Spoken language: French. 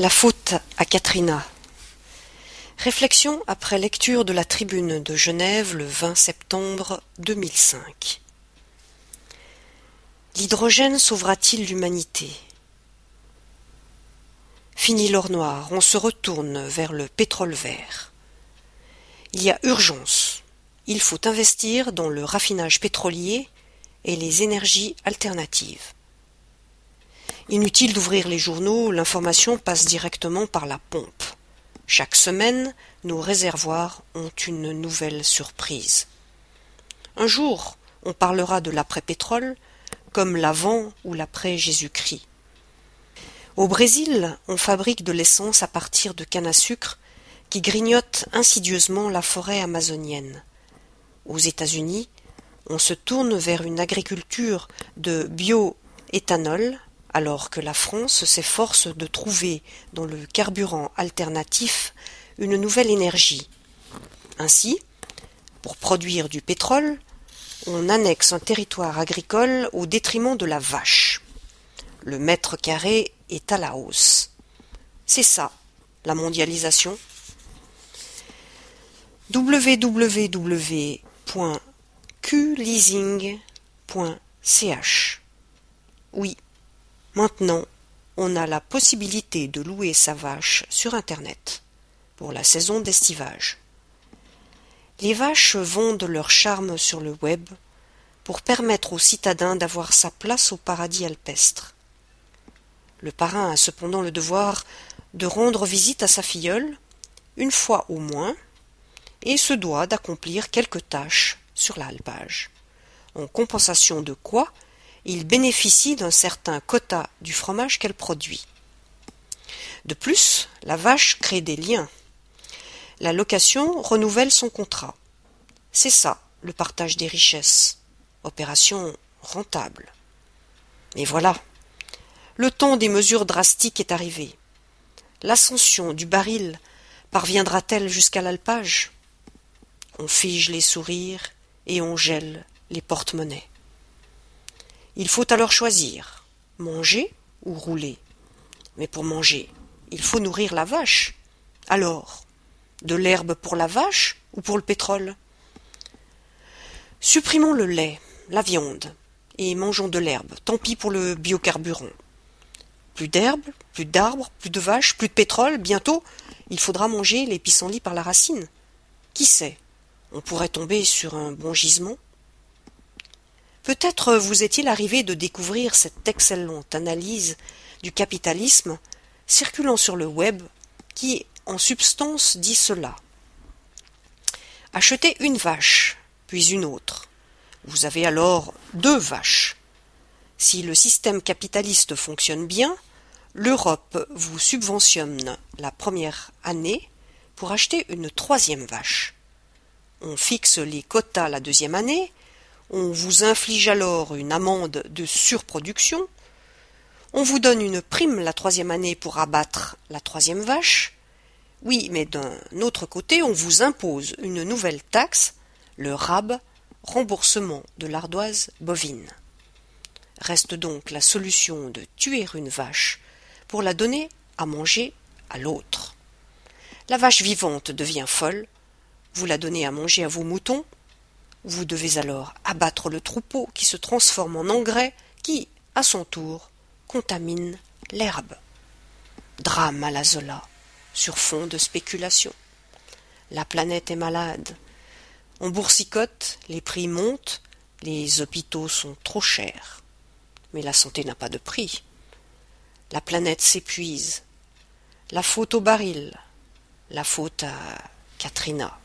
La faute à Katrina. Réflexion après lecture de la tribune de Genève le 20 septembre 2005. L'hydrogène sauvera-t-il l'humanité? Fini l'or noir, on se retourne vers le pétrole vert. Il y a urgence. Il faut investir dans le raffinage pétrolier et les énergies alternatives. Inutile d'ouvrir les journaux, l'information passe directement par la pompe. Chaque semaine, nos réservoirs ont une nouvelle surprise. Un jour, on parlera de l'après-pétrole comme l'avant ou l'après Jésus-Christ. Au Brésil, on fabrique de l'essence à partir de canne à sucre qui grignote insidieusement la forêt amazonienne. Aux États-Unis, on se tourne vers une agriculture de bioéthanol alors que la France s'efforce de trouver dans le carburant alternatif une nouvelle énergie. Ainsi, pour produire du pétrole, on annexe un territoire agricole au détriment de la vache. Le mètre carré est à la hausse. C'est ça, la mondialisation. www.qleasing.ch Oui, Maintenant, on a la possibilité de louer sa vache sur Internet pour la saison d'estivage. Les vaches vendent leur charme sur le web pour permettre aux citadins d'avoir sa place au paradis alpestre. Le parrain a cependant le devoir de rendre visite à sa filleule, une fois au moins, et se doit d'accomplir quelques tâches sur l'alpage, en compensation de quoi il bénéficie d'un certain quota du fromage qu'elle produit. De plus, la vache crée des liens. La location renouvelle son contrat. C'est ça, le partage des richesses. Opération rentable. Et voilà. Le temps des mesures drastiques est arrivé. L'ascension du baril parviendra-t-elle jusqu'à l'alpage? On fige les sourires et on gèle les porte-monnaies. Il faut alors choisir manger ou rouler. Mais pour manger, il faut nourrir la vache. Alors, de l'herbe pour la vache ou pour le pétrole? Supprimons le lait, la viande, et mangeons de l'herbe, tant pis pour le biocarburant. Plus d'herbe, plus d'arbres, plus de vaches, plus de pétrole, bientôt il faudra manger les pissenlits par la racine. Qui sait? On pourrait tomber sur un bon gisement Peut-être vous est-il arrivé de découvrir cette excellente analyse du capitalisme circulant sur le web qui, en substance, dit cela. Achetez une vache, puis une autre. Vous avez alors deux vaches. Si le système capitaliste fonctionne bien, l'Europe vous subventionne la première année pour acheter une troisième vache. On fixe les quotas la deuxième année on vous inflige alors une amende de surproduction, on vous donne une prime la troisième année pour abattre la troisième vache, oui, mais d'un autre côté, on vous impose une nouvelle taxe, le RAB, remboursement de l'ardoise bovine. Reste donc la solution de tuer une vache pour la donner à manger à l'autre. La vache vivante devient folle, vous la donnez à manger à vos moutons, vous devez alors abattre le troupeau qui se transforme en engrais qui, à son tour, contamine l'herbe. Drame à la Zola, sur fond de spéculation. La planète est malade. On boursicote, les prix montent, les hôpitaux sont trop chers. Mais la santé n'a pas de prix. La planète s'épuise. La faute au baril. La faute à Katrina.